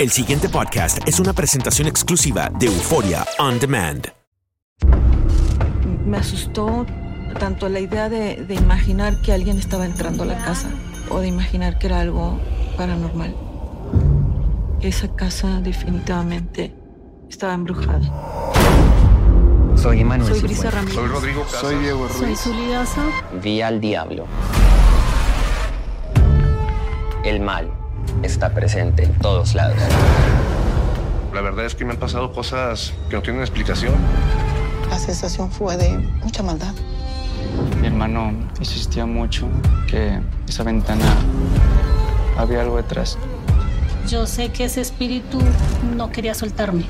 El siguiente podcast es una presentación exclusiva de Euforia On Demand. Me asustó tanto la idea de, de imaginar que alguien estaba entrando a la casa o de imaginar que era algo paranormal. Esa casa definitivamente estaba embrujada. Soy Emanuel Soy Brisa Cifuentes. Ramírez. Soy Rodrigo Casas. Soy Diego Soy Ruiz. Zuli Daza. Vi al diablo. El mal está presente en todos lados. La verdad es que me han pasado cosas que no tienen explicación. La sensación fue de mucha maldad. Mi hermano insistía mucho que esa ventana había algo detrás. Yo sé que ese espíritu no quería soltarme.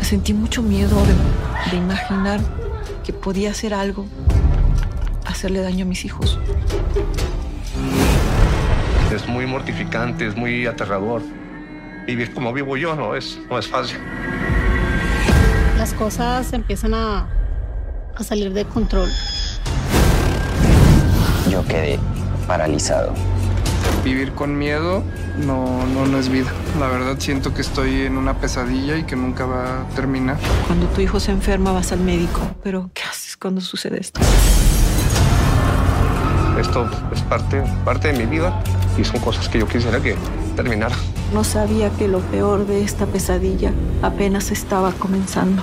Sentí mucho miedo de, de imaginar que podía hacer algo, hacerle daño a mis hijos. Es muy mortificante, es muy aterrador. Vivir como vivo yo no es, no es fácil. Las cosas empiezan a, a salir de control. Yo quedé paralizado. Vivir con miedo no, no, no es vida. La verdad siento que estoy en una pesadilla y que nunca va a terminar. Cuando tu hijo se enferma vas al médico, pero ¿qué haces cuando sucede esto? Esto es parte, parte de mi vida y son cosas que yo quisiera que terminaran. No sabía que lo peor de esta pesadilla apenas estaba comenzando.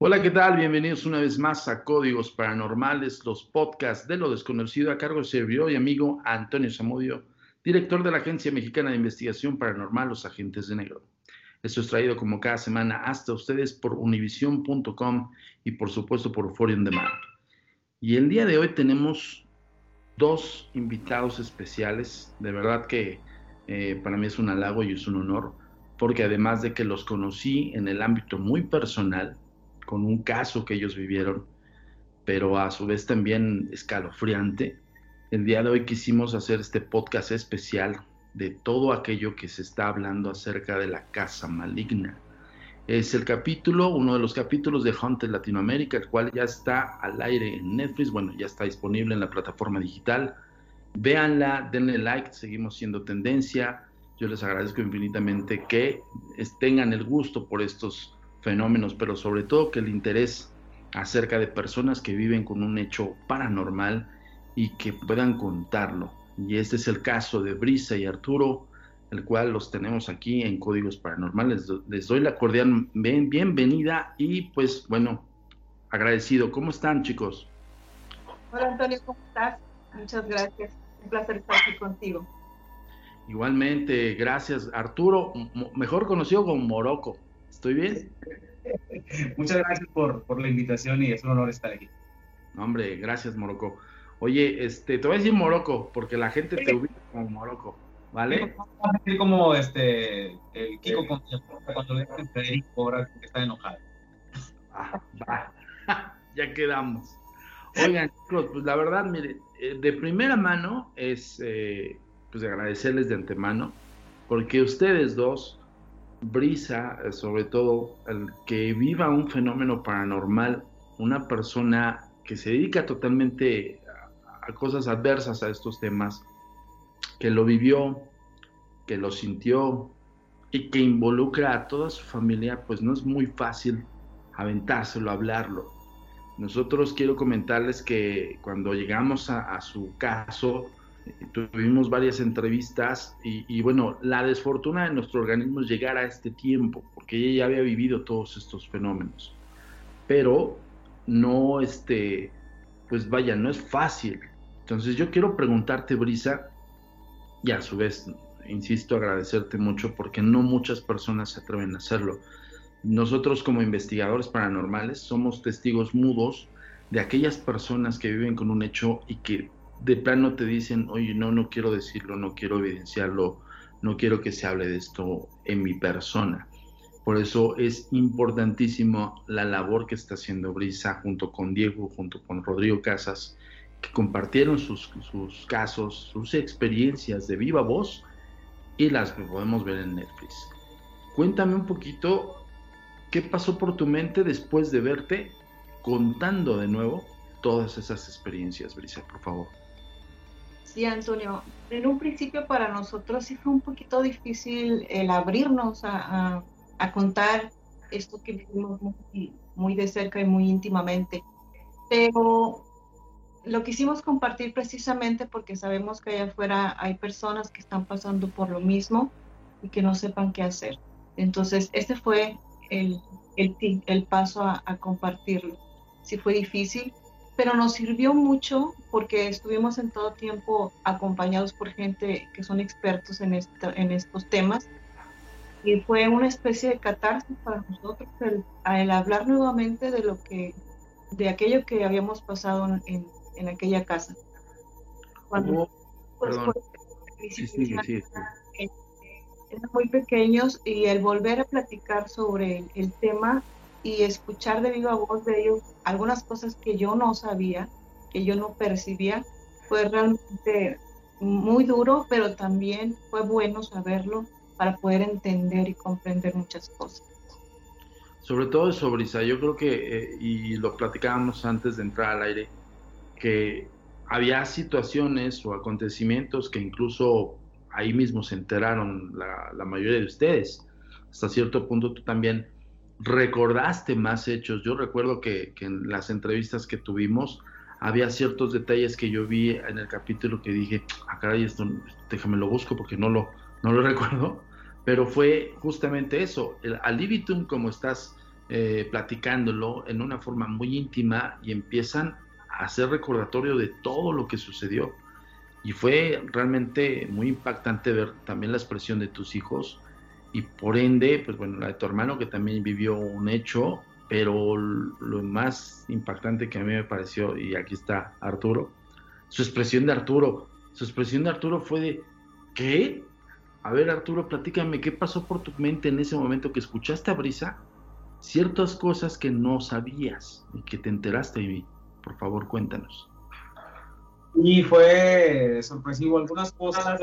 Hola, ¿qué tal? Bienvenidos una vez más a Códigos Paranormales, los podcasts de lo desconocido a cargo de servidor y amigo Antonio Zamudio, director de la Agencia Mexicana de Investigación Paranormal, Los Agentes de Negro. Esto es traído como cada semana hasta ustedes por univision.com y por supuesto por On Demand. Y el día de hoy tenemos dos invitados especiales, de verdad que eh, para mí es un halago y es un honor, porque además de que los conocí en el ámbito muy personal, con un caso que ellos vivieron, pero a su vez también escalofriante. El día de hoy quisimos hacer este podcast especial de todo aquello que se está hablando acerca de la casa maligna. Es el capítulo, uno de los capítulos de Haunted Latinoamérica, el cual ya está al aire en Netflix, bueno, ya está disponible en la plataforma digital. Véanla, denle like, seguimos siendo tendencia. Yo les agradezco infinitamente que tengan el gusto por estos fenómenos, pero sobre todo que el interés acerca de personas que viven con un hecho paranormal y que puedan contarlo. Y este es el caso de Brisa y Arturo, el cual los tenemos aquí en Códigos Paranormales. Les doy la cordial bienvenida y pues bueno, agradecido. ¿Cómo están chicos? Hola Antonio, ¿cómo estás? Muchas gracias. Un placer estar aquí contigo. Igualmente, gracias Arturo, mejor conocido como Morocco. ¿Estoy bien? Muchas gracias por, por, la invitación y es un honor estar aquí. Hombre, gracias Morocco. Oye, este, te voy a decir Morocco porque la gente te ubica como Morocco, ¿vale? Sí, como este, el Kiko con, cuando le dicen Federico ahora que está enojado. Ah, va. ya quedamos. Oigan, chicos, pues la verdad, mire, de primera mano es eh, pues agradecerles de antemano porque ustedes dos brisa, sobre todo, el que viva un fenómeno paranormal, una persona que se dedica totalmente a, cosas adversas a estos temas, que lo vivió, que lo sintió y que involucra a toda su familia, pues no es muy fácil aventárselo, hablarlo. Nosotros quiero comentarles que cuando llegamos a su caso, Tuvimos varias entrevistas y, bueno, la desfortuna de nuestro organismo es llegar a este tiempo, porque ella ya había vivido todos estos fenómenos. Pero no, este, pues vaya, no es fácil. Entonces yo quiero preguntarte, Brisa, y a su vez, insisto, agradecerte mucho porque no muchas personas se atreven a hacerlo. Nosotros como investigadores paranormales somos testigos mudos de aquellas personas que viven con un hecho y que de plano te dicen, oye, no, no quiero decirlo, no quiero evidenciarlo, no quiero que se hable de esto en mi persona. Por eso es importantísimo la labor que está haciendo Brisa junto con Diego, junto con Rodrigo Casas, que compartieron sus, casos, sus experiencias de viva voz y las podemos ver en Netflix. Cuéntame un poquito qué pasó por tu mente después de verte contando de nuevo todas esas experiencias, Brisa, por favor. Sí, Antonio. En un principio para nosotros sí fue un poquito difícil el abrirnos a, a, contar esto que vivimos muy, muy, de cerca y muy íntimamente. Pero lo quisimos compartir precisamente porque sabemos que allá afuera hay personas que están pasando por lo mismo y que no sepan qué hacer. Entonces, este fue el, el, el paso a, a compartirlo. Sí fue difícil, pero nos sirvió mucho porque estuvimos en todo tiempo acompañados por gente que son expertos en, en estos temas. Y fue una especie de catarsis para nosotros el, hablar nuevamente de lo que de aquello que habíamos pasado en, en aquella casa. Cuando oh, pues, sí, sí, sí, eran muy pequeños y el volver a platicar sobre el tema y escuchar de viva voz de ellos algunas cosas que yo no sabía, que yo no percibía, fue realmente muy duro, pero también fue bueno saberlo para poder entender y comprender muchas cosas. Sobre todo eso, Brisa, yo creo que, eh, y lo platicábamos antes de entrar al aire, que había situaciones o acontecimientos que incluso ahí mismo se enteraron la, la mayoría de ustedes. Hasta cierto punto tú también recordaste más hechos. Yo recuerdo que, en las entrevistas que tuvimos había ciertos detalles que yo vi en el capítulo que dije, ah, caray, esto déjame lo busco porque no lo, no lo recuerdo. Pero fue justamente eso, el alibitum como estás eh, platicándolo en una forma muy íntima y empiezan a hacer recordatorio de todo lo que sucedió. Y fue realmente muy impactante ver también la expresión de tus hijos, y por ende, pues bueno, la de tu hermano que también vivió un hecho, pero lo más impactante que a mí me pareció, y aquí está Arturo, su expresión de Arturo, su expresión de Arturo fue de, ¿qué? A ver Arturo, platícame, ¿qué pasó por tu mente en ese momento que escuchaste a Brisa? Ciertas cosas que no sabías y que te enteraste de mí. Por favor, cuéntanos. Y fue sorpresivo algunas cosas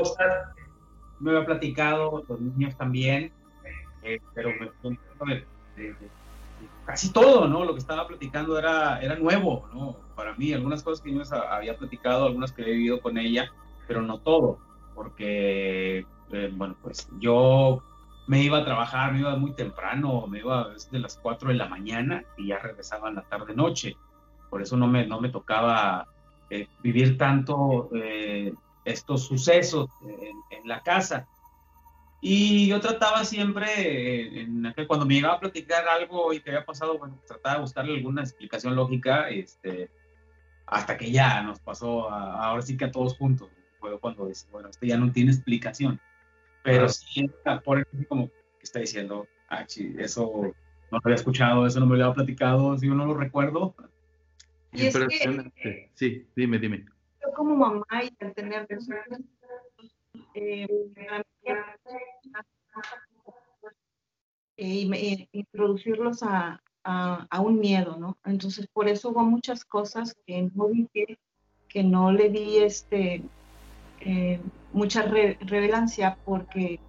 me había platicado, los niños también, eh, pero me, casi todo, ¿no? Lo que estaba platicando era, era nuevo, ¿no? Para mí, algunas cosas que yo había platicado, algunas que he vivido con ella, pero no todo, porque, eh, bueno, pues yo me iba a trabajar, me iba muy temprano, me iba desde las 4 de la mañana y ya regresaba en la tarde-noche. Por eso no me, no me tocaba eh, vivir tanto estos sucesos en, la casa. Y yo trataba siempre, en, cuando me llegaba a platicar algo y que había pasado, bueno, trataba de buscarle alguna explicación lógica, este, hasta que ya nos pasó, ahora sí que a todos juntos. Fue cuando dice, bueno, esto ya no tiene explicación. Pero sí, por eso como que está diciendo, ah, eso no lo había escuchado, eso no me lo había platicado, si yo no lo recuerdo. Impresionante. sí, dime, dime como mamá y al tener eh, y introducirlos a, a, un miedo, ¿no? Entonces, por eso hubo muchas cosas que no dije, que no le di este, eh, mucha revelancia porque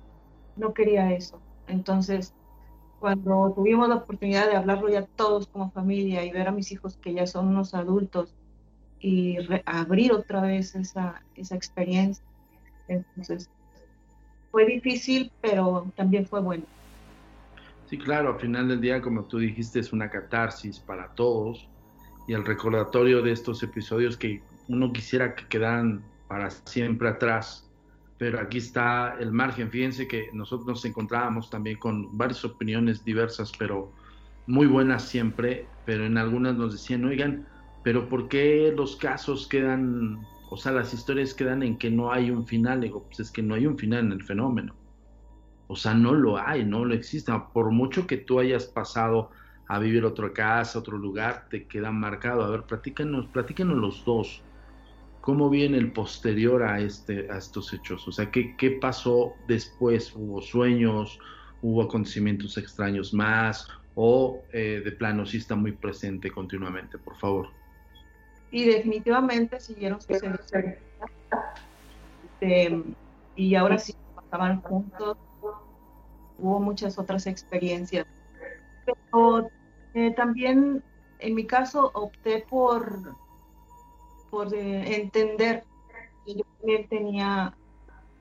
no quería eso. Entonces, cuando tuvimos la oportunidad de hablarlo ya todos como familia y ver a mis hijos que ya son unos adultos y abrir otra vez esa, esa experiencia. Entonces, fue difícil, pero también fue bueno. Sí, claro, al final del día, como tú dijiste, es una catarsis para todos y el recordatorio de estos episodios que uno quisiera que quedaran para siempre atrás, pero aquí está el margen. Fíjense que nosotros nos encontrábamos también con varias opiniones diversas, pero muy buenas siempre, pero en algunas nos decían, oigan, pero ¿por qué los casos quedan, o sea, las historias quedan en que no hay un final? Digo, pues es que no hay un final en el fenómeno. O sea, no lo hay, no lo existe. Por mucho que tú hayas pasado a vivir otra casa, otro lugar, te queda marcado. A ver, platícanos, platícanos los dos. ¿Cómo viene el posterior a, este, a estos hechos? O sea, ¿qué, ¿qué pasó después? ¿Hubo sueños? ¿Hubo acontecimientos extraños más? ¿O eh, de plano sí está muy presente continuamente? Por favor. Y definitivamente siguieron sucediendo. Este, y ahora sí pasaban juntos. Hubo muchas otras experiencias. Pero eh, también, en mi caso, opté por por entender que yo también tenía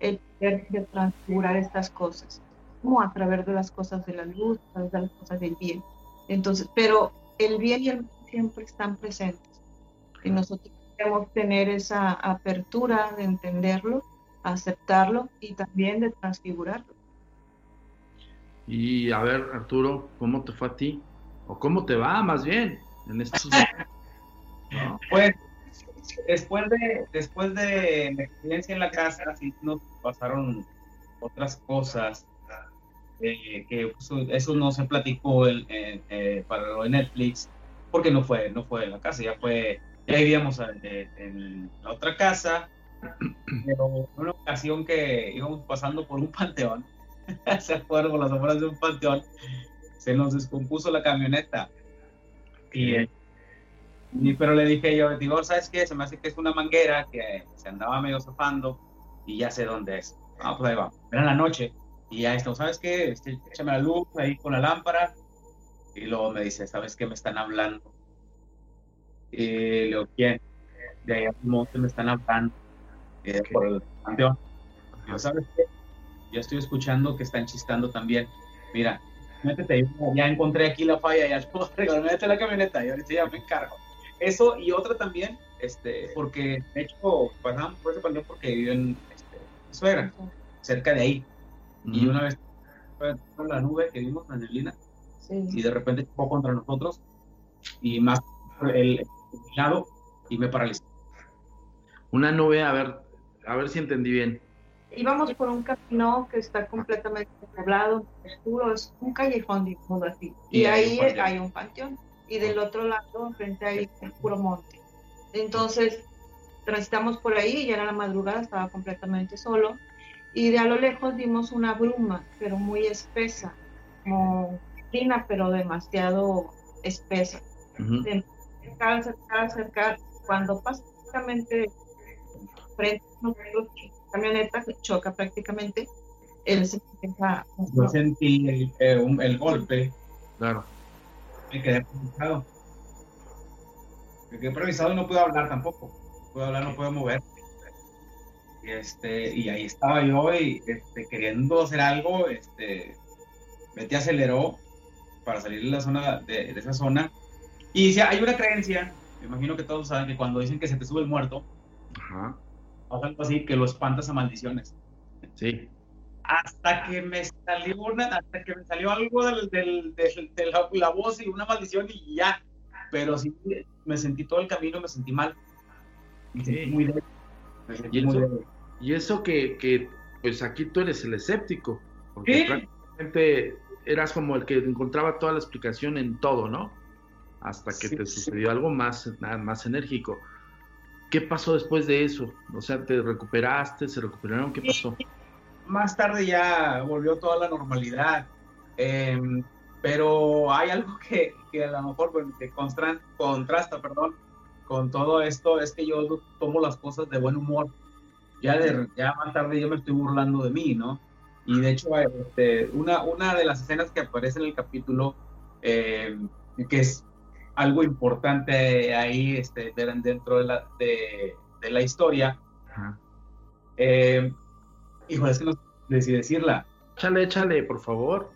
el poder de transfigurar estas cosas, como a través de las cosas de la luz, a través de las cosas del bien. Entonces, pero el bien y el mal siempre están presentes. Y nosotros debemos tener esa apertura de entenderlo, aceptarlo y también de transfigurarlo. Y a ver, Arturo, ¿cómo te fue a ti? ¿O cómo te va más bien en estos Pues después de, después de la experiencia en la casa, sí nos pasaron otras cosas. Eh, que eso, no se platicó el, eh, para lo de Netflix, porque no fue, no fue en la casa, ya fue, ya vivíamos en, la otra casa, pero en una ocasión que íbamos pasando por un panteón, se acuerdan por las afueras de un panteón, se nos descompuso la camioneta. Y pero le dije yo, digo, ¿sabes qué? Se me hace que es una manguera que se andaba medio zafando y ya sé dónde es. Ah, pues ahí va. Era en la noche y ya esto, ¿sabes qué? Este, échame la luz ahí con la lámpara. Y luego me dice, ¿sabes qué me están hablando? Y le digo, ¿quién? De ahí al monte me están hablando. por el panteón. ¿sabes qué? Yo estoy escuchando que están chistando también. Mira, métete, ya encontré aquí la falla, ya puedo arreglar, métete la camioneta y ahorita ya me encargo. Eso y otra también, este, porque de hecho pasamos por ese panteón porque vivió en este, suegra, cerca de ahí. Y una vez fue la nube que vimos, la neblina, y de repente chocó contra nosotros y más el, lado y me paralizó. Una nube, a ver, a ver si entendí bien. Íbamos por un camino que está completamente poblado, oscuro, es un callejón, digamos así. Y, ahí hay un panteón y del otro lado, frente ahí, el puro monte. Entonces, transitamos por ahí, ya era la madrugada, estaba completamente solo, y de a lo lejos vimos una bruma, pero muy espesa, como fina, pero demasiado espesa. Uh acercar, acercar, acercar, cuando pasa prácticamente frente a nosotros, camioneta choca prácticamente, él se empieza Yo sentí el, el, el golpe. Claro me quedé improvisado. Me quedé improvisado y no pude hablar tampoco. No pude hablar, no pude mover. Y, este, y ahí estaba yo y este, queriendo hacer algo, este, Betty aceleró para salir de la zona, de, esa zona. Y si hay una creencia, me imagino que todos saben que cuando dicen que se te sube el muerto, Ajá. algo así, que lo espantas a maldiciones. Sí hasta que me salió una, hasta que me salió algo del, del, de la, voz y una maldición y ya. Pero sí me sentí todo el camino, me sentí mal. Me sentí muy débil. ¿Y, eso, y eso que, que, pues aquí tú eres el escéptico, porque prácticamente eras como el que encontraba toda la explicación en todo, ¿no? Hasta que te sucedió algo más, más enérgico. ¿Qué pasó después de eso? O sea, ¿te recuperaste? ¿Se recuperaron? ¿Qué pasó? más tarde ya volvió toda la normalidad. Em, pero hay algo que, que, a lo mejor que contrasta perdón, con todo esto, es que yo tomo las cosas de buen humor. Ya, de, ya más tarde yo me estoy burlando de mí, ¿no? Y de hecho, este, una, una de las escenas que aparece en el capítulo, em, que es algo importante ahí este, dentro de la, de, de la historia, eh, Híjole, es que no sé si decirla. Échale, échale, por favor.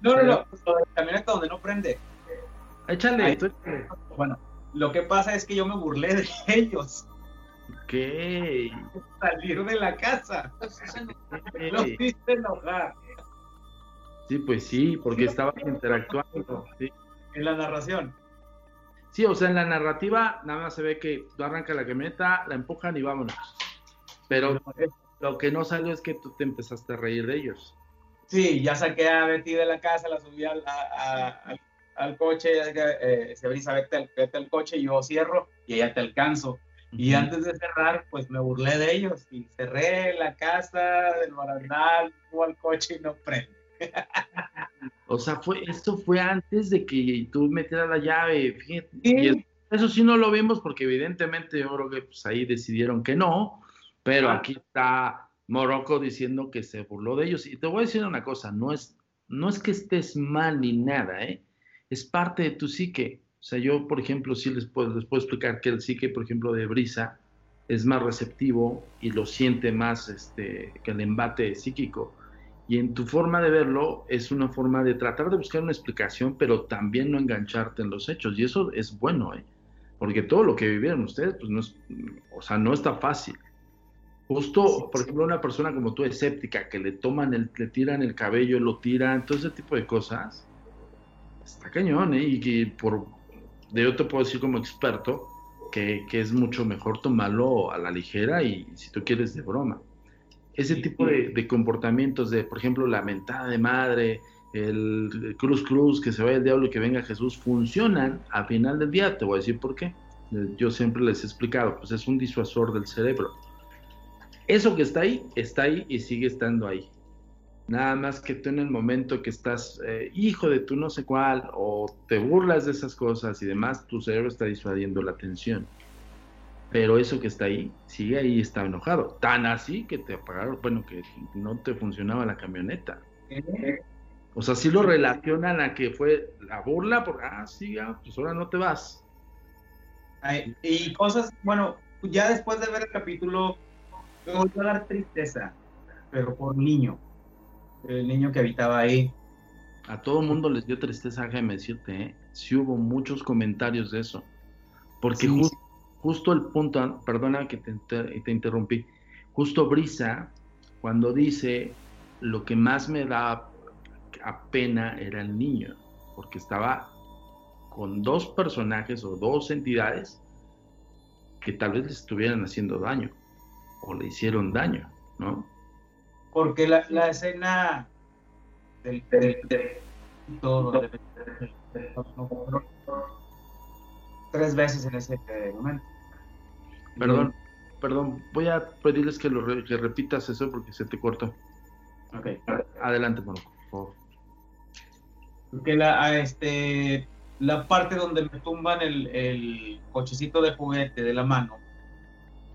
No, no, no, pues, la camioneta donde no prende. Échale, Bueno, lo que pasa es que yo me burlé de ellos. ¿Qué? Salir de la casa. Lo hiciste enojar. Sí, pues sí, porque estabas interactuando. Sí. En la narración. Sí, o sea, en la narrativa nada más se ve que tú arranca la camioneta, la empujan y vámonos. Pero lo que no salió es que tú te empezaste a reír de ellos. Sí, ya saqué a Betty de la casa, la subí al, a- a- al, al coche, eh, se brisa, vete, al- vete al coche, yo cierro y ya te alcanzo. Y antes de cerrar, pues me burlé de ellos y cerré la casa del barandal, al coche y no prende. O sea, fue, esto fue antes de que tú metieras la llave, fíjate. Y eso sí no lo vimos porque evidentemente yo creo que pues, ahí decidieron que no, pero aquí está Morocco diciendo que se burló de ellos. Y te voy a decir una cosa, no es, no es que estés mal ni nada, ¿eh? Es parte de tu psique. O sea, yo, por ejemplo, sí les puedo, les puedo explicar que el psique, por ejemplo, de Brisa es más receptivo y lo siente más este, que el embate psíquico. Y en tu forma de verlo es una forma de tratar de buscar una explicación, pero también no engancharte en los hechos. Y eso es bueno, ¿eh? Porque todo lo que vivieron ustedes, pues no es, o sea, no está fácil. Justo, por ejemplo, una persona como tú, escéptica, que le toman el, le tiran el cabello, lo tiran, todo ese tipo de cosas, está cañón, ¿eh? Y que por, de yo te puedo decir como experto, que, que es mucho mejor tomarlo a la ligera y si tú quieres de broma ese tipo de, de comportamientos de, por ejemplo, la mentada de madre, el, el cruz cruz, que se vaya el diablo y que venga Jesús, funcionan al final del día. Te voy a decir por qué. Eh, Yo siempre les he explicado, pues es un disuasor del cerebro. Eso que está ahí, está ahí y sigue estando ahí. Nada más que tú en el momento que estás, eh, hijo de tú no sé cuál, o te burlas de esas cosas y demás, tu cerebro está disuadiendo la atención pero eso que está ahí, sigue ahí y está enojado. Tan así que te apagaron, bueno, que no te funcionaba la camioneta. O sea, sí lo relacionan a que fue la burla, porque, ah, sí, ya, pues ahora no te vas. Ay, y cosas, bueno, ya después de ver el capítulo, me volvió a dar tristeza, pero por niño, el niño que habitaba ahí. A todo mundo les dio tristeza, déjame decirte, ¿eh? Sí hubo muchos comentarios de eso. Porque Sí. jus- justo el punto, perdona que te, te interrumpí, justo Brisa, cuando dice, lo que más me da a pena era el niño, porque estaba con dos personajes o dos entidades que tal vez le estuvieran haciendo daño o le hicieron daño, ¿no? Porque la, la escena del, del, del- tres veces en ese momento. Perdón, perdón, voy a pedirles que, lo re- que repitas eso porque se te cortó. Ok. Adelante, por favor. Porque la, a este, la parte donde me tumban el, el cochecito de juguete de la mano,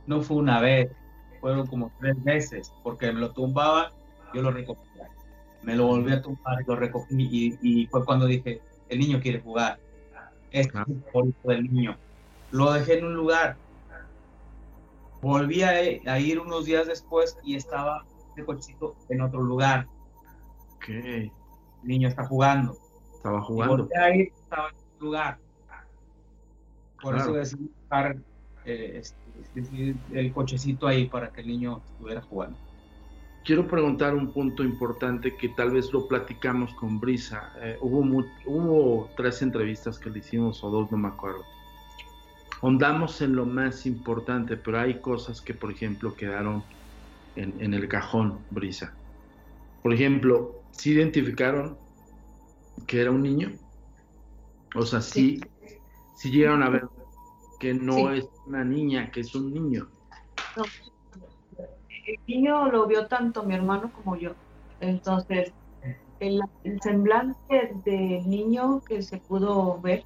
no fue una vez, fueron como tres veces, porque me lo tumbaba, yo lo recogía. Me lo volví a tumbar lo recogí, y, y fue cuando dije, el niño quiere jugar. Este es el favorito del niño. Lo dejé en un lugar. Volví a, a ir unos días después y estaba ese cochecito en otro lugar. El niño está jugando. estaba Y jugando. volteé a ir, estaba en otro lugar. Por Claro. eso decidí dejar eh, este, el cochecito ahí para que el niño estuviera jugando. Quiero preguntar un punto importante que tal vez lo platicamos con Brisa. Eh, hubo, mu- hubo tres entrevistas que le hicimos, o dos, no me acuerdo. Hondamos en lo más importante, pero hay cosas que, por ejemplo, quedaron en, en el cajón, Brisa. Por ejemplo, ¿sí identificaron que era un niño? O sea, sí, sí llegaron a ver que no Sí. es una niña, que es un niño. No. El niño lo vio tanto mi hermano como yo. Entonces, el, semblante del niño que se pudo ver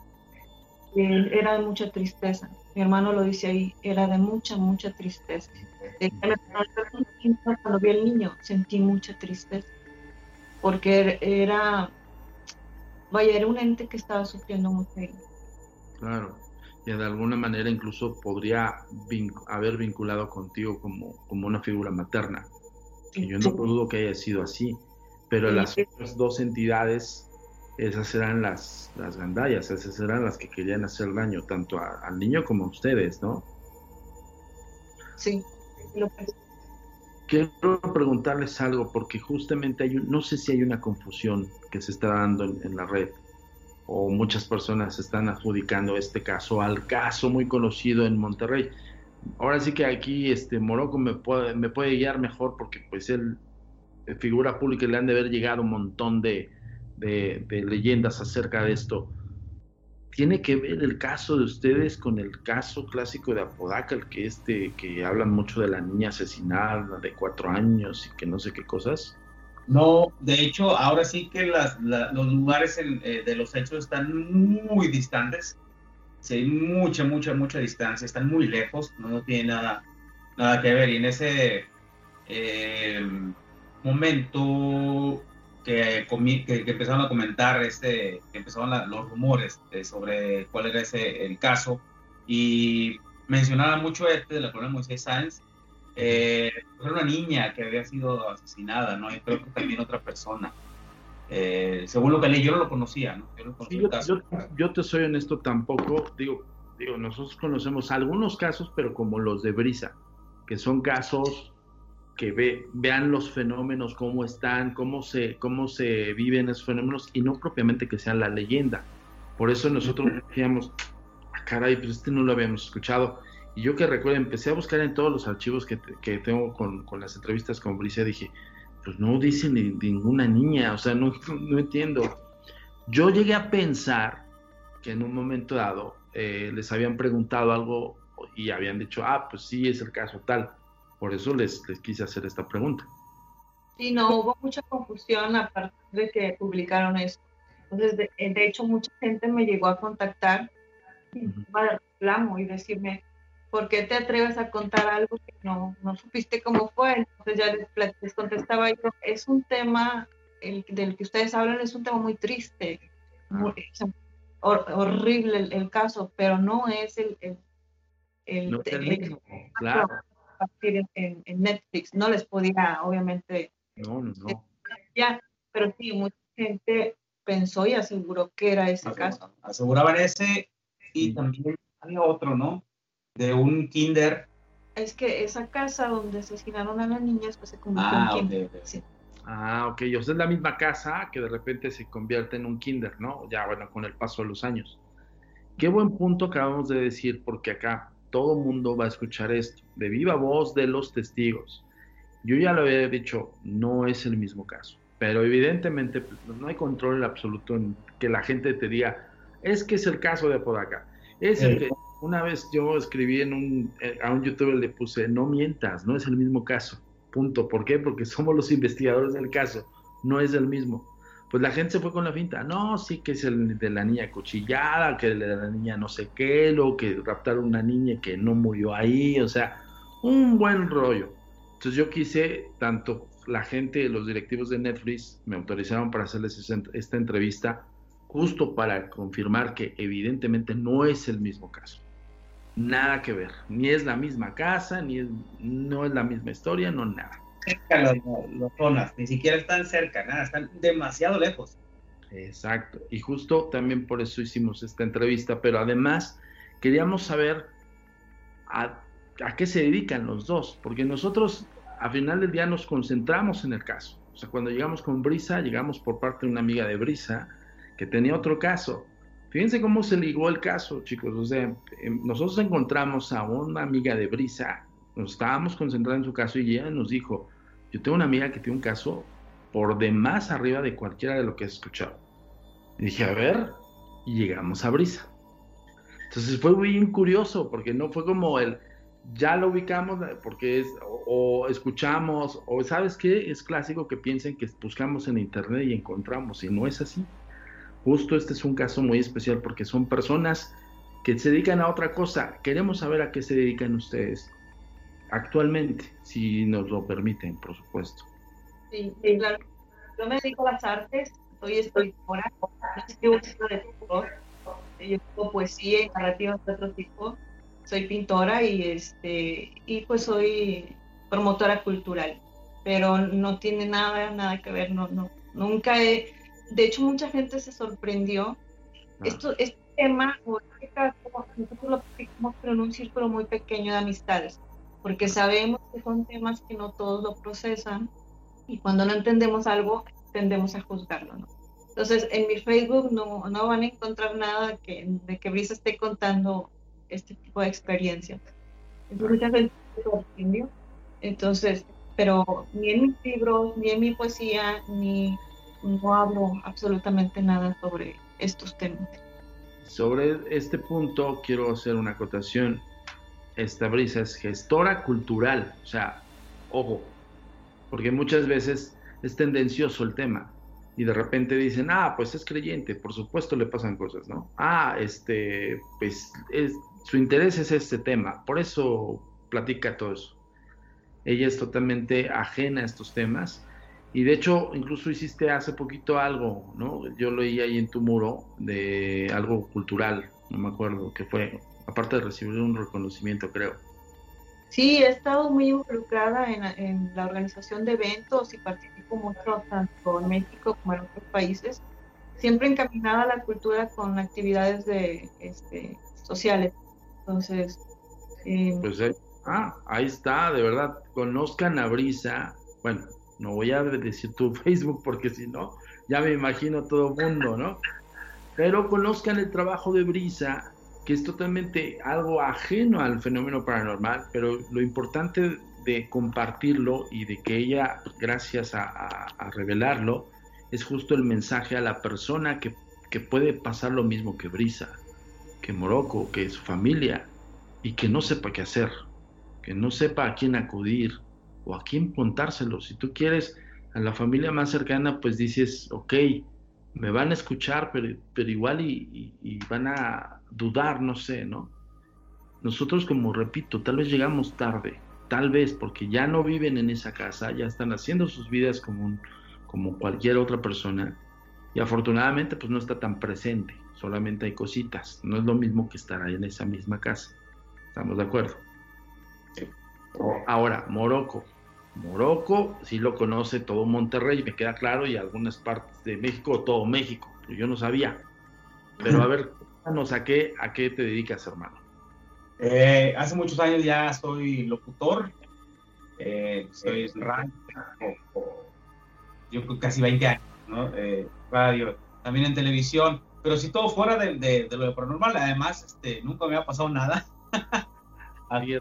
eh, era de mucha tristeza. Mi hermano lo dice ahí, era de mucha, mucha tristeza. Cuando vi al niño sentí mucha tristeza, porque era, vaya, era un ente que estaba sufriendo mucho. Claro, y de alguna manera incluso podría haber vinculado contigo como, como una figura materna, que yo no dudo que haya sido así, pero Sí, las otras dos entidades, esas eran las, las gandallas, esas eran las que querían hacer daño tanto a- al niño como a ustedes, ¿no? Sí, lo Quiero preguntarles algo porque justamente hay un, no sé si hay una confusión que se está dando en, la red o muchas personas están adjudicando este caso al caso muy conocido en Monterrey. Ahora sí que aquí este Morocco me puede, me puede guiar mejor porque pues él figura pública le han de haber llegado un montón de, de, de leyendas acerca de esto. ¿Tiene que ver el caso de ustedes con el caso clásico de Apodaca, el que este, que hablan mucho de la niña asesinada de cuatro años y que no sé qué cosas? No, de hecho, ahora sí que las, los lugares eh, de los hechos están muy distantes. Sí, mucha, mucha, mucha distancia, están muy lejos, no, tiene nada, nada que ver. Y en ese eh, momento que, que, empezaron a comentar, este, que empezaron los rumores sobre cuál era ese, el caso, y mencionaba mucho este de la corona Moisés Sáenz, eh, era una niña que había sido asesinada, ¿no? Y creo que también otra persona. Eh, según lo que leí, yo no lo conocía, ¿no? Yo, yo, yo, te soy honesto, tampoco, digo, digo, nosotros conocemos algunos casos, pero como los de Brisa, que son casos que ve, vean los fenómenos, cómo están, cómo se, cómo se viven esos fenómenos y no propiamente que sean la leyenda. Por eso nosotros decíamos, ah, caray, pues este no lo habíamos escuchado. Y yo que recuerdo, empecé a buscar en todos los archivos que, que tengo con, con, las entrevistas con Bricia, dije, pues no dice ni, ninguna niña, o sea, no, no entiendo. Yo llegué a pensar que en un momento dado eh, les habían preguntado algo y habían dicho, ah, pues sí, es el caso tal por eso les, les quise hacer esta pregunta. Sí, no, hubo mucha confusión a partir de que publicaron esto. Entonces, de, hecho, mucha gente me llegó a contactar para reclamo y decirme, ¿por qué te atreves a contar algo que no, no supiste cómo fue? Entonces ya les, contestaba yo, es un tema, el, del que ustedes hablan es un tema muy triste, ah. horrible el, caso, pero no es el... el, el, el claro en, Netflix. No les podía, obviamente. No, no, Ya, pero sí, mucha gente pensó y aseguró que era ese caso. Aseguraban ese y también había otro, ¿no? De un kinder. Es que esa casa donde asesinaron a las niñas pues se convirtió ah, en kinder. Ah, ok. O sea, es la misma casa que de repente se convierte en un kinder, ¿no? Ya, bueno, con el paso de los años. Qué buen punto acabamos de decir, porque acá todo mundo va a escuchar esto, de viva voz de los testigos. Yo ya lo había dicho, no es el mismo caso, pero evidentemente pues, no hay control absoluto en que la gente te diga, es que es el caso de Apodaca. Es el que una vez yo escribí en un, eh, a un youtuber le puse, no mientas, no es el mismo caso. Punto. ¿Por qué? Porque somos los investigadores del caso, no es el mismo pues la gente se fue con la finta. No, sí que es el de la niña cuchillada, que de la niña no sé qué, lo que raptaron una niña que no murió ahí, o sea, un buen rollo. Entonces yo quise, tanto la gente, los directivos de Netflix me autorizaron para hacerles esta entrevista, justo para confirmar que evidentemente no es el mismo caso. Nada que ver, ni es la misma casa, ni es, no es la misma historia, no nada cerca los, zonas, ni siquiera están cerca, nada, están demasiado lejos. Exacto, y justo también por eso hicimos esta entrevista, pero además queríamos saber a, a qué se dedican los dos, porque nosotros a final del día nos concentramos en el caso. O sea, cuando llegamos con Brisa, llegamos por parte de una amiga de Brisa que tenía otro caso. Fíjense cómo se ligó el caso, chicos. O sea, em, nosotros encontramos a una amiga de Brisa, nos estábamos concentrando en su caso y ella nos dijo, yo tengo una amiga que tiene un caso por demás arriba de cualquiera de lo que has escuchado. Y dije, a ver, y llegamos a Brisa. Entonces fue muy curioso, porque no fue como el, ya lo ubicamos, porque es, o, escuchamos, o sabes qué, es clásico que piensen que buscamos en internet y encontramos, y no es así. Justo este es un caso muy especial porque son personas que se dedican a otra cosa. Queremos saber a qué se dedican ustedes actualmente, si nos lo permiten, por supuesto. Sí, claro. Yo me dedico a las artes, soy escritora, escribo de yo escribo poesía y narrativa de otro tipo, soy pintora y, este, y pues soy promotora cultural, pero no tiene nada, nada que ver, no, no, nunca he, de hecho mucha gente se sorprendió, ah. esto, este tema, o este caso, nosotros lo aplicamos pero en un círculo muy pequeño de amistades, porque sabemos que son temas que no todos lo procesan y cuando no entendemos algo tendemos a juzgarlo, ¿no? Entonces, en mi Facebook no, no van a encontrar nada que, de que Brisa esté contando este tipo de experiencias. Entonces, mucha gente se Entonces, pero ni en mis libros, ni en mi poesía, ni no hablo absolutamente nada sobre estos temas. Sobre este punto quiero hacer una acotación. Esta brisa es gestora cultural, o sea, ojo, porque muchas veces es tendencioso el tema y de repente dicen, ah, pues es creyente, por supuesto le pasan cosas, ¿no? Ah, este, pues es, su interés es este tema, por eso platica todo eso. Ella es totalmente ajena a estos temas y de hecho incluso hiciste hace poquito algo, ¿no? Yo leí ahí en tu muro de algo cultural, no me acuerdo qué fue, aparte de recibir un reconocimiento, creo. Sí, he estado muy involucrada en, en la organización de eventos y participo mucho tanto en México como en otros países, siempre encaminada a la cultura con actividades de, este, sociales. Entonces, eh, pues eh, ah, ahí está, de verdad, conozcan a Brisa. Bueno, no voy a decir tu Facebook porque si no, ya me imagino todo el mundo, ¿no? Pero conozcan el trabajo de Brisa que es totalmente algo ajeno al fenómeno paranormal, pero lo importante de compartirlo y de que ella, gracias a, revelarlo, es justo el mensaje a la persona que, que, puede pasar lo mismo que Brisa, que Morocco, que su familia, y que no sepa qué hacer, que no sepa a quién acudir o a quién contárselo. Si tú quieres a la familia más cercana, pues dices, ok, me van a escuchar, pero, pero igual y, van a dudar, no sé, ¿no? Nosotros, como repito, tal vez llegamos tarde, tal vez porque ya no viven en esa casa, ya están haciendo sus vidas como, como cualquier otra persona y afortunadamente pues no está tan presente, solamente hay cositas, no es lo mismo que estar ahí en esa misma casa, ¿estamos de acuerdo? Ahora, Morocco, Morocco, sí lo conoce todo Monterrey, me queda claro, y algunas partes de México, todo México, yo no sabía. Pero a ver, cuéntanos a qué, a qué te dedicas, hermano. Eh, hace muchos años ya soy locutor, eh, soy radio, yo creo casi 20 años, ¿no? Eh, radio, también en televisión, pero si todo fuera de, de, lo de paranormal, además, este, nunca me ha pasado nada. Había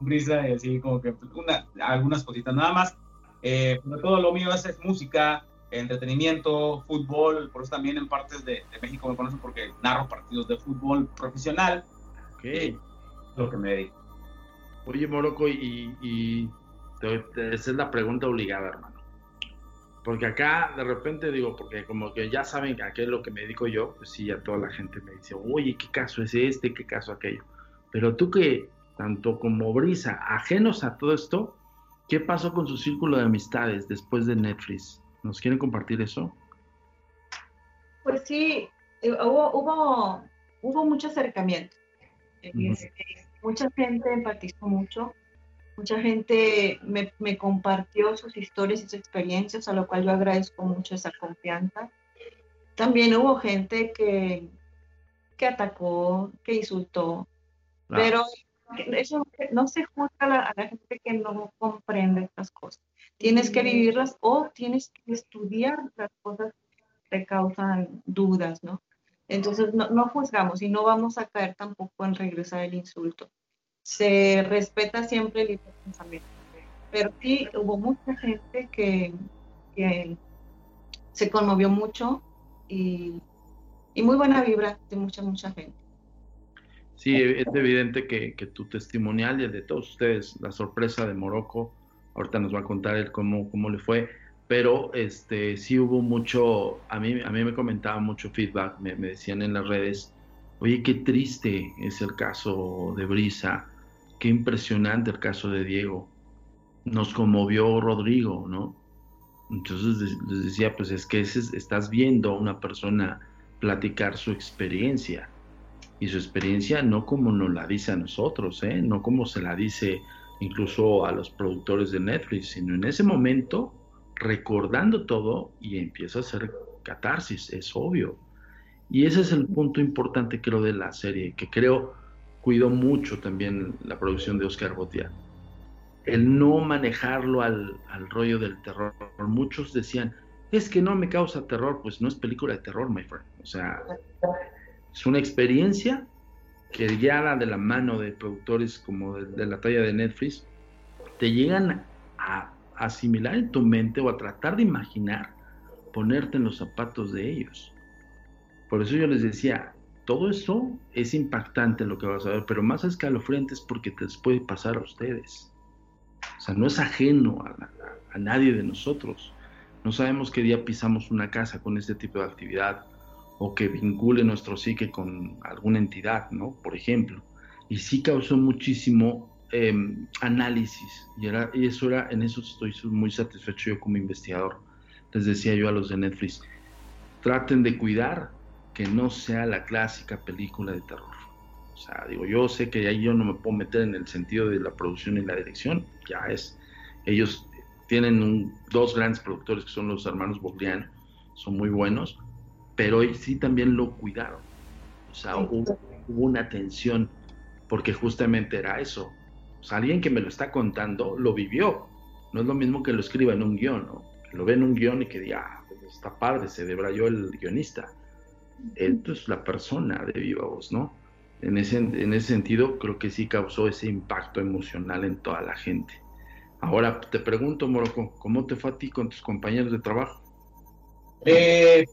brisa y así como que una, algunas cositas nada más. Eh, todo lo mío es, música, entretenimiento, fútbol, por eso también en partes de, México me conocen porque narro partidos de fútbol profesional. Ok. Eh, lo que me dedico. Oye, Morocco, y, y esa es la pregunta obligada, hermano. Porque acá de repente digo, porque como que ya saben a qué es lo que me dedico yo, pues sí, ya toda la gente me dice, oye, ¿qué caso es este? ¿Qué caso aquello? Pero tú que tanto como Brisa, ajenos a todo esto, ¿qué pasó con su círculo de amistades después de Netflix? ¿Nos quieren compartir eso? Pues sí, eh, hubo, hubo, hubo mucho acercamiento. Este, mucha gente empatizó mucho, mucha gente me, me, compartió sus historias y sus experiencias, a lo cual yo agradezco mucho esa confianza. También hubo gente que, que atacó, que insultó, pero eso no se juzga a la, gente que no comprende estas cosas. Tienes que vivirlas o tienes que estudiar las cosas que te causan dudas, ¿no? Entonces no, no juzgamos y no vamos a caer tampoco en regresar el insulto. Se respeta siempre el libre pensamiento. Pero sí hubo mucha gente que, que se conmovió mucho y, y muy buena vibra de mucha, mucha gente. Sí, es evidente que, tu testimonial y el de todos ustedes, la sorpresa de Morocco, ahorita nos va a contar él cómo, cómo le fue, pero este sí hubo mucho, a mí, a mí me comentaba mucho feedback, me, decían en las redes, oye, qué triste es el caso de Brisa, qué impresionante el caso de Diego, nos conmovió Rodrigo, ¿no? Entonces les decía, pues es que estás viendo a una persona platicar su experiencia y su experiencia no como nos la dice a nosotros, ¿eh? no como se la dice incluso a los productores de Netflix, sino en ese momento recordando todo y empieza a hacer catarsis, es obvio. Y ese es el punto importante creo de la serie, que creo cuidó mucho también la producción de Oscar Botia. el no manejarlo al, al rollo del terror. Muchos decían, es que no me causa terror, pues no es película de terror, my friend. O sea, es una experiencia que guiada de la mano de productores como de, la talla de Netflix, te llegan a asimilar en tu mente o a tratar de imaginar ponerte en los zapatos de ellos. Por eso yo les decía, todo eso es impactante lo que vas a ver, pero más escalofriante es porque te puede pasar a ustedes. O sea, no es ajeno a, a nadie de nosotros. No sabemos qué día pisamos una casa con este tipo de actividad o que vincule nuestro psique con alguna entidad, ¿no? Por ejemplo. Y sí causó muchísimo em, análisis y, era, y eso era, en eso estoy muy satisfecho yo como investigador. Les decía yo a los de Netflix, traten de cuidar que no sea la clásica película de terror. O sea, digo, yo sé que ahí yo no me puedo meter en el sentido de la producción y la dirección, ya es, ellos tienen dos grandes productores que son los hermanos Bogliano, son muy buenos, pero hoy sí también lo cuidaron. O sea, hubo, una atención, porque justamente era eso. O sea, alguien que me lo está contando lo vivió. No es lo mismo que lo escriba en un guion, ¿no? Que lo ve en un guion y que diga, ah, pues está padre, se debrayó el guionista. Esto es la persona de viva voz, ¿no? En ese, en ese sentido, creo que sí causó ese impacto emocional en toda la gente. Ahora te pregunto, Morocco, ¿cómo te fue a ti con tus compañeros de trabajo? Eh,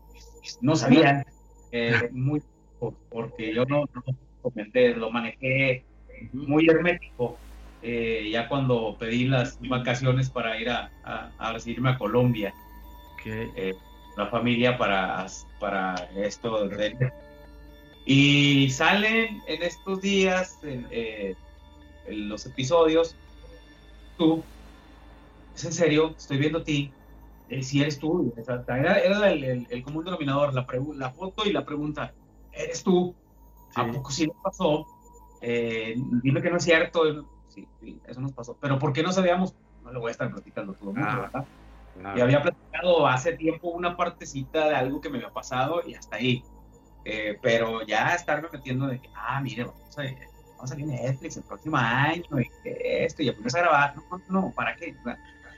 no sabían, eh, muy porque yo no, comenté, lo manejé muy hermético. Eh, ya cuando pedí las vacaciones para ir a, a, a irme a Colombia, eh, la familia para, para esto. y salen en estos días en, los episodios, tú, es en serio, estoy viendo a ti, eh, si eres tú. era, el, común denominador, la, la foto y la pregunta, ¿eres tú? ¿A poco sí nos pasó? Eh, dime que no es cierto. Sí, eso nos pasó. Pero ¿por qué no sabíamos? No lo voy a estar platicando todo mucho, ah, ¿verdad? Y había platicado hace tiempo una partecita de algo que me había pasado y hasta ahí. Eh, pero ya estarme metiendo de que, ah, mire, vamos a, vamos a Netflix el próximo año y esto, y a ponerse a grabar. No, no, ¿para qué?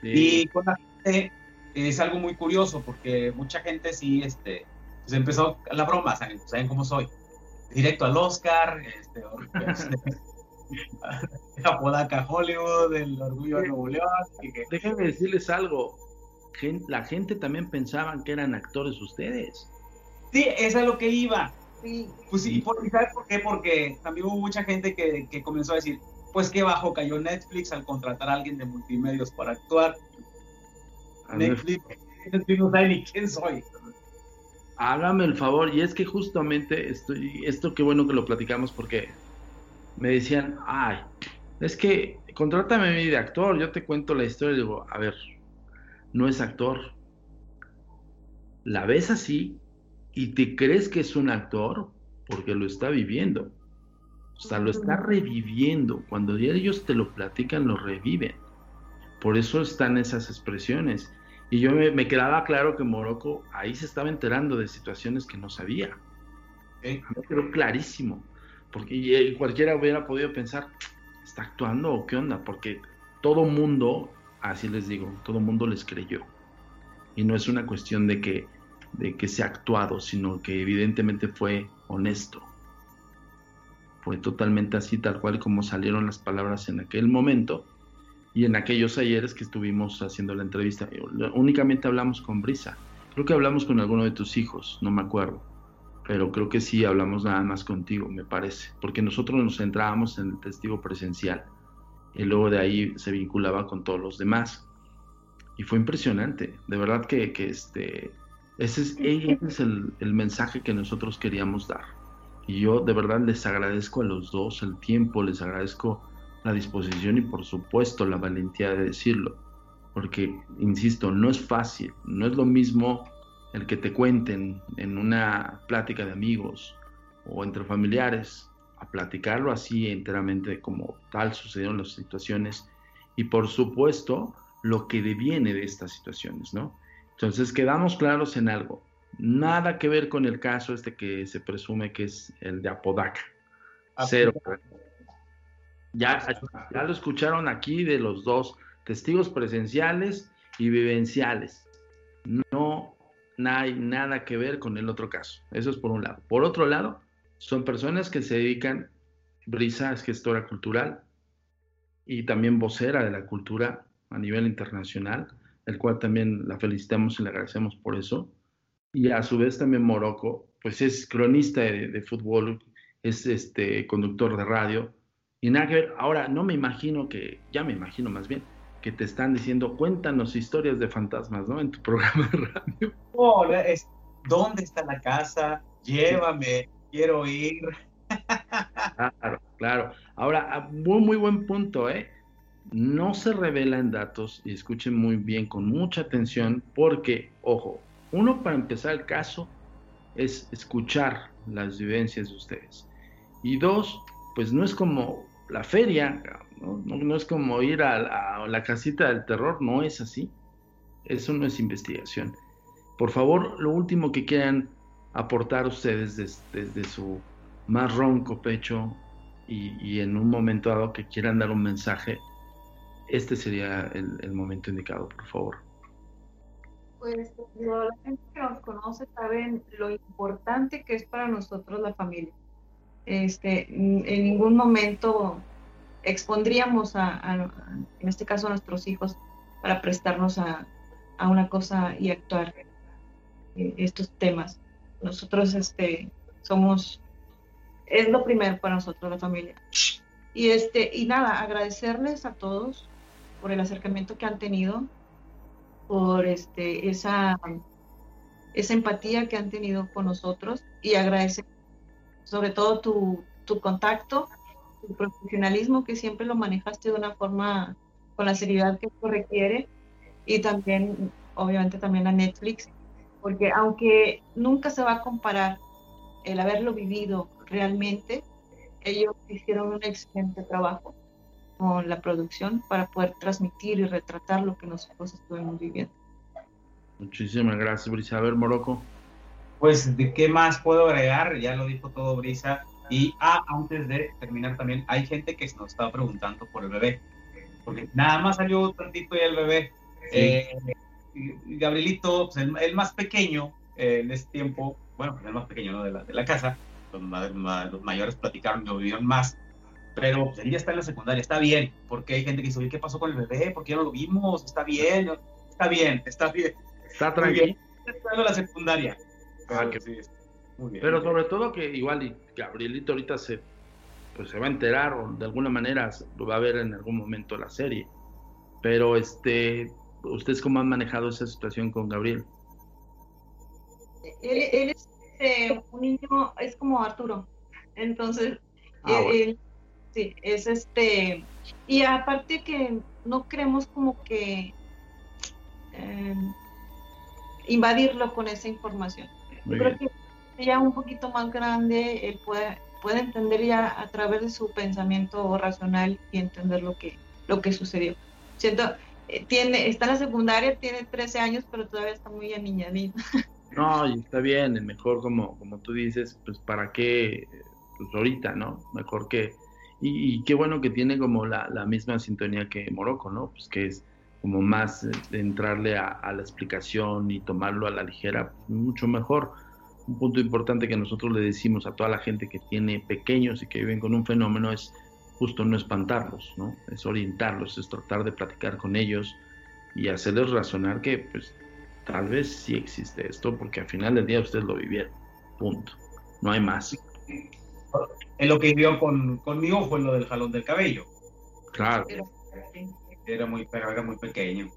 Y con la gente es algo muy curioso porque mucha gente sí, este, pues empezó la broma, ¿saben, ¿saben cómo soy? Directo al Oscar, este, la Podaca Hollywood, el Orgullo de Nuevo León. Déjenme decirles algo, la gente también pensaban que eran actores ustedes. Sí, eso es lo que iba. Sí. Pues sí, ¿sabes por qué? Porque también hubo mucha gente que, que comenzó a decir, pues qué bajo cayó Netflix al contratar a alguien de multimedios para actuar. Netflix, no sabe ni quién soy. Hágame el favor, y es que justamente estoy, esto qué bueno que lo platicamos porque me decían, ay, es que contrátame a mí de actor, yo te cuento la historia y digo, a ver, no es actor. La ves así y te crees que es un actor porque lo está viviendo. O sea, lo está reviviendo. Cuando ellos te lo platican, lo reviven. Por eso están esas expresiones. Y yo me, quedaba claro que Morocco ahí se estaba enterando de situaciones que no sabía. Me quedó clarísimo. Porque cualquiera hubiera podido pensar, ¿está actuando o qué onda? Porque todo mundo, así les digo, todo mundo les creyó. Y no es una cuestión de que, de que sea actuado, sino que evidentemente fue honesto. Fue totalmente así, tal cual como salieron las palabras en aquel momento y en aquellos ayeres que estuvimos haciendo la entrevista. Únicamente hablamos con Brisa. Creo que hablamos con alguno de tus hijos, no me acuerdo. Pero creo que sí hablamos nada más contigo, me parece. Porque nosotros nos centrábamos en el testigo presencial. Y luego de ahí se vinculaba con todos los demás. Y fue impresionante. De verdad que, que este, ese es, ese es el, el mensaje que nosotros queríamos dar. Y yo de verdad les agradezco a los dos el tiempo, les agradezco la disposición y por supuesto la valentía de decirlo. Porque, insisto, no es fácil, no es lo mismo el que te cuenten en una plática de amigos o entre familiares, a platicarlo así enteramente como tal sucedieron las situaciones y por supuesto lo que deviene de estas situaciones, ¿no? Entonces quedamos claros en algo, nada que ver con el caso este que se presume que es el de Apodaca, cero Ya, ya lo escucharon aquí de los dos, testigos presenciales y vivenciales. No hay nada que ver con el otro caso. Eso es por un lado. Por otro lado, son personas que se dedican, Brisa es gestora cultural y también vocera de la cultura a nivel internacional, el cual también la felicitamos y le agradecemos por eso. Y a su vez también Morocco, pues es cronista de, fútbol, es este conductor de radio. Y nada que ver, ahora no me imagino que, ya me imagino más bien, que te están diciendo, cuéntanos historias de fantasmas, ¿no? En tu programa de radio. Oh, es, ¿Dónde está la casa? Llévame, quiero ir. Claro, claro. Ahora, ah, muy, muy buen punto, ¿eh? No se revelan datos y escuchen muy bien, con mucha atención, porque, ojo, uno para empezar el caso es escuchar las vivencias de ustedes. Y dos, pues no es como la feria, no, es como ir a, la casita del terror, no es así. Eso no es investigación. Por favor, lo último que quieran aportar ustedes desde, su más ronco pecho y, en un momento dado que quieran dar un mensaje, este sería el, momento indicado, por favor. Pues la gente que nos conoce saben lo importante que es para nosotros la familia. Este, en ningún momento expondríamos a, en este caso a nuestros hijos para prestarnos a, una cosa y actuar eh, estos temas. Nosotros este, somos, es lo primero para nosotros la familia. Y, este, y nada, agradecerles a todos por el acercamiento que han tenido, por este, esa, esa empatía que han tenido con nosotros y agradecer sobre todo tu, tu contacto tu profesionalismo que siempre lo manejaste de una forma con la seriedad que esto requiere y también, obviamente, también a Netflix, porque aunque nunca se va a comparar el haberlo vivido realmente, ellos hicieron un excelente trabajo con la producción para poder transmitir y retratar lo que nosotros estuvimos viviendo. Muchísimas gracias, Brisa. A ver, Morocco. Pues, ¿de qué más puedo agregar? Ya lo dijo todo Brisa. Y ah, antes de terminar también, hay gente que nos estaba preguntando por el bebé, porque nada más salió tantito ya el bebé. Eh, Gabrielito, pues, el, más pequeño eh, en ese tiempo, bueno, pues, el más pequeño de, la, de la casa, los, los, mayores platicaron y vivieron más, pero pues, él ya está en la secundaria, está bien, porque hay gente que dice, oye, ¿qué pasó con el bebé? ¿Por qué no lo vimos? Está bien, está bien, está bien. Está tranquilo. Está en la secundaria. Ah, que sí, pero sobre todo que igual y Gabrielito ahorita se, pues se va a enterar o de alguna manera lo va a ver en algún momento la serie. Pero este, ¿ustedes cómo han manejado esa situación con Gabriel? Él, es este, un niño, es como Arturo. Entonces, ah, él, sí, es este. Y aparte que no queremos como que eh, invadirlo con esa información. Yo creo que ya un poquito más grande, él puede, puede entender ya a través de su pensamiento racional y entender lo que, lo que sucedió. Siento, eh, tiene, está en la secundaria, tiene 13 años, pero todavía está muy aniñadito. No, y está bien, mejor como, como tú dices, pues para qué, pues ahorita, ¿no? Mejor que, y, qué bueno que tiene como la, la, misma sintonía que Morocco, ¿no? Pues que es como más de entrarle a, a la explicación y tomarlo a la ligera, mucho mejor un punto importante que nosotros le decimos a toda la gente que tiene pequeños y que viven con un fenómeno es justo no espantarlos, ¿no? Es orientarlos, es tratar de platicar con ellos y hacerles razonar que pues tal vez sí existe esto porque al final del día ustedes lo vivieron, punto, no hay más. En lo que vivió con, conmigo fue lo del jalón del cabello. Claro. Era muy, era muy pequeño.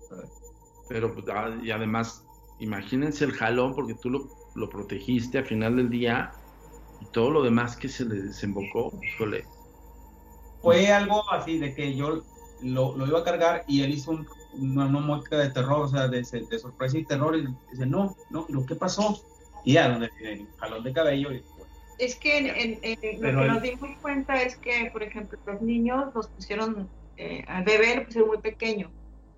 Pero pues, ah, y además, imagínense el jalón porque tú lo lo protegiste al final del día y todo lo demás que se le desembocó, híjole. Fue algo así de que yo lo, iba a cargar y él hizo un, una, mueca de terror, o sea, de, sorpresa y terror, y dice, no, no, lo que pasó? Y ya, donde el jalón de cabello. es que lo que nos dimos cuenta es que, por ejemplo, los niños los pusieron, eh, al bebé lo pusieron muy pequeño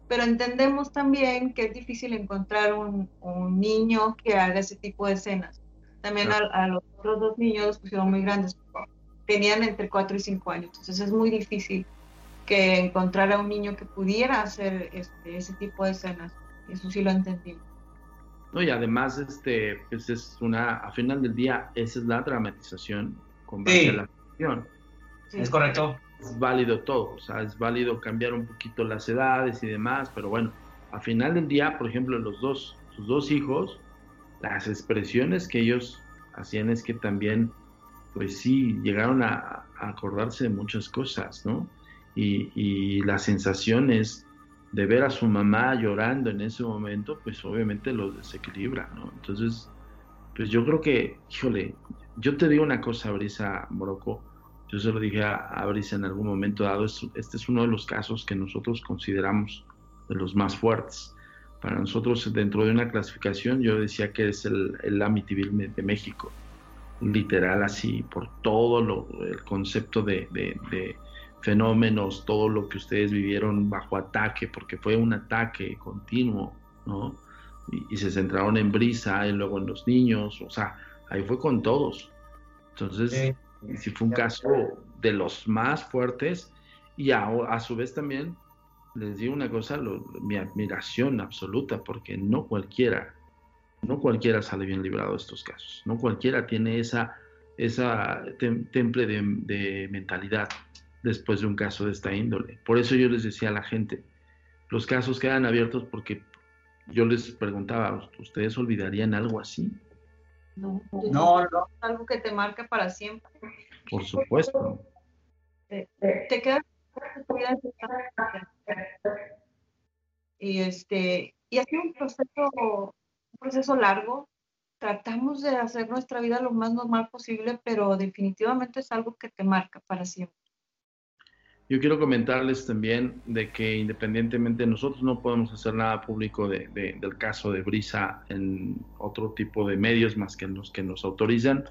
pero entendemos también que es difícil encontrar un, un niño que haga ese tipo de escenas. También a, los otros dos niños los pusieron muy grandes. tenían entre 4 y 5 años. Entonces es muy difícil que encontrar a un niño que pudiera hacer este, ese tipo de escenas. Eso sí lo entendimos. No, y además, este, pues es una, a final del día, esa es la dramatización con base la ficción. Es correcto. Es válido todo, o sea, es válido cambiar un poquito las edades y demás, pero bueno, a final del día, por ejemplo, los dos, sus dos hijos, las expresiones que ellos hacían es que también, pues sí, llegaron a, acordarse de muchas cosas, ¿no? Y, y las sensaciones de ver a su mamá llorando en ese momento, pues obviamente lo desequilibra, ¿no? Entonces, pues yo creo que, híjole, yo te digo una cosa, Brisa Morocco, yo se lo dije a, Brisa en algún momento dado, este es uno de los casos que nosotros consideramos de los más fuertes. Para nosotros, dentro de una clasificación, yo decía que es el, el Amityville de México, literal así, por todo lo, el concepto de, de, fenómenos, todo lo que ustedes vivieron bajo ataque, porque fue un ataque continuo, ¿no? Y, se centraron en Brisa y luego en los niños, o sea, ahí fue con todos. Entonces, fue un caso de los más fuertes y a, a su vez también les digo una cosa, mi admiración absoluta, porque no cualquiera, no cualquiera sale bien librado de estos casos, no cualquiera tiene esa, esa temple de, mentalidad después de un caso de esta índole. Por eso yo les decía a la gente, los casos quedan abiertos porque yo les preguntaba, ¿ustedes olvidarían algo así? No, no, no. Algo que te marca para siempre. Por supuesto. Te, te queda y este, y ha sido un proceso, un proceso largo. Tratamos de hacer nuestra vida lo más normal posible, pero definitivamente es algo que te marca para siempre. Yo quiero comentarles también de que independientemente nosotros no podemos hacer nada público de, del caso de Brisa en otro tipo de medios más que los que nos autorizan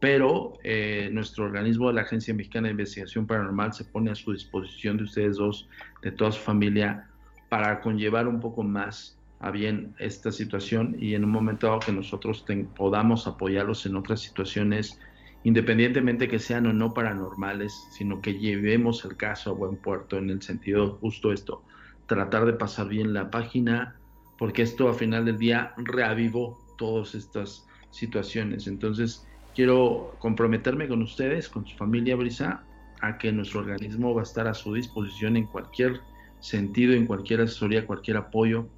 pero eh, nuestro organismo de la Agencia Mexicana de Investigación Paranormal se pone a su disposición de ustedes dos, de toda su familia, para conllevar un poco más a bien esta situación y en un momento dado que nosotros podamos apoyarlos en otras situaciones, independientemente que sean o no paranormales, sino que llevemos el caso a buen puerto en el sentido justo esto, tratar de pasar bien la página, porque esto a final del día reavivó todas estas situaciones. Entonces, quiero comprometerme con ustedes, con su familia Brisa, a que nuestro organismo va a estar a su disposición en cualquier sentido, en cualquier asesoría, cualquier apoyo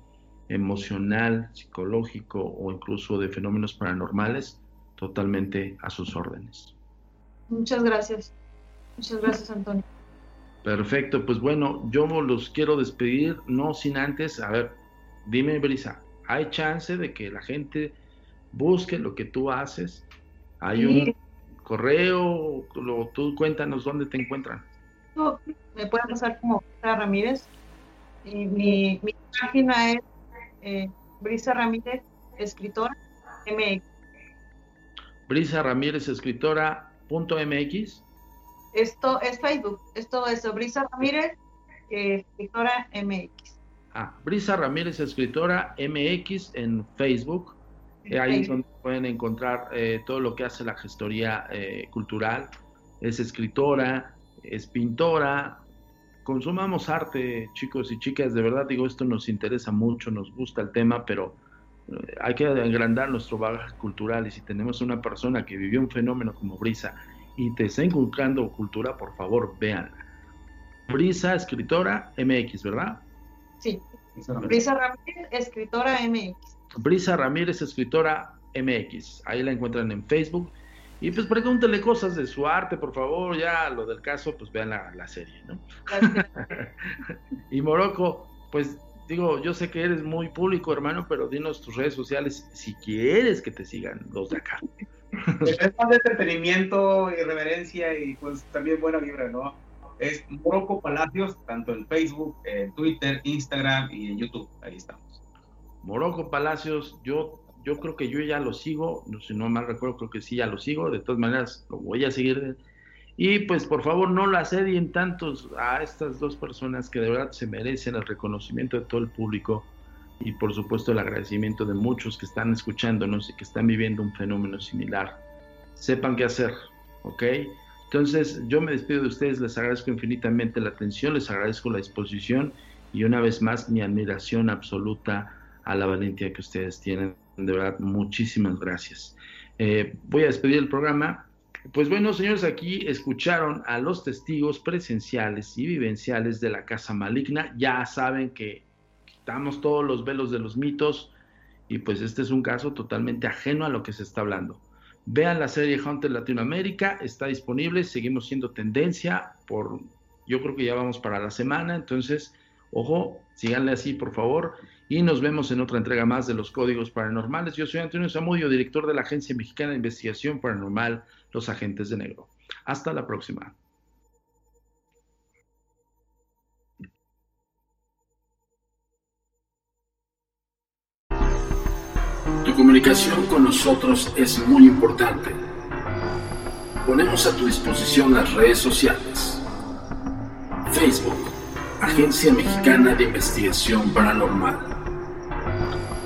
emocional, psicológico o incluso de fenómenos paranormales, totalmente a sus órdenes. Muchas gracias. Muchas gracias, Antonio. Perfecto, pues bueno, yo los quiero despedir, no sin antes, a ver, dime, Brisa, ¿hay chance de que la gente busque lo que tú haces? Hay un correo, tú cuéntanos dónde te encuentran. me pueden pasar como Brisa Ramírez. Y mi, página es eh, Brisa Ramírez, escritora MX. Brisa Ramírez, escritora punto MX. Esto es Facebook, esto es Brisa Ramírez, escritora MX. Ah, Brisa Ramírez, escritora MX en Facebook. Ahí es donde pueden encontrar eh, todo lo que hace la gestoría eh, cultural. Es escritora, es pintora. Consumamos arte, chicos y chicas. De verdad digo, esto nos interesa mucho, nos gusta el tema, pero eh, hay que agrandar nuestro bagaje cultural. Y si tenemos una persona que vivió un fenómeno como Brisa y te está inculcando cultura, por favor, vean. Brisa, escritora MX, ¿verdad? Sí. Brisa Ramírez, escritora MX. Brisa Ramírez, escritora MX. Ahí la encuentran en Facebook. Y pues pregúntele cosas de su arte, por favor. Ya lo del caso, pues vean la, serie, ¿no? y Morocco, pues digo, yo sé que eres muy público, hermano, pero dinos tus redes sociales si quieres que te sigan los de acá. es más de entretenimiento y reverencia y pues también buena vibra, ¿no? Es Morocco Palacios, tanto en Facebook, en Twitter, Instagram y en YouTube. Ahí estamos. Morocco Palacios, yo, yo creo que yo ya lo sigo, si no mal recuerdo, creo que sí ya lo sigo, de todas maneras lo voy a seguir. Y pues por favor no lo asedien tantos a estas dos personas que de verdad se merecen el reconocimiento de todo el público y por supuesto el agradecimiento de muchos que están escuchándonos y que están viviendo un fenómeno similar. Sepan qué hacer, ¿ok? Entonces, yo me despido de ustedes, les agradezco infinitamente la atención, les agradezco la disposición y una vez más mi admiración absoluta a la valentía que ustedes tienen. De verdad, muchísimas gracias. Eh, voy a despedir el programa. Pues bueno, señores, aquí escucharon a los testigos presenciales y vivenciales de la Casa Maligna. Ya saben que quitamos todos los velos de los mitos y pues este es un caso totalmente ajeno a lo que se está hablando. Vean la serie Hunter Latinoamérica, está disponible, seguimos siendo tendencia por, yo creo que ya vamos para la semana, entonces, ojo, síganle así, por favor, y nos vemos en otra entrega más de los Códigos Paranormales. Yo soy Antonio Zamudio, director de la Agencia Mexicana de Investigación Paranormal, Los Agentes de Negro. Hasta la próxima. Tu comunicación con nosotros es muy importante. Ponemos a tu disposición las redes sociales. Facebook, Agencia Mexicana de Investigación Paranormal.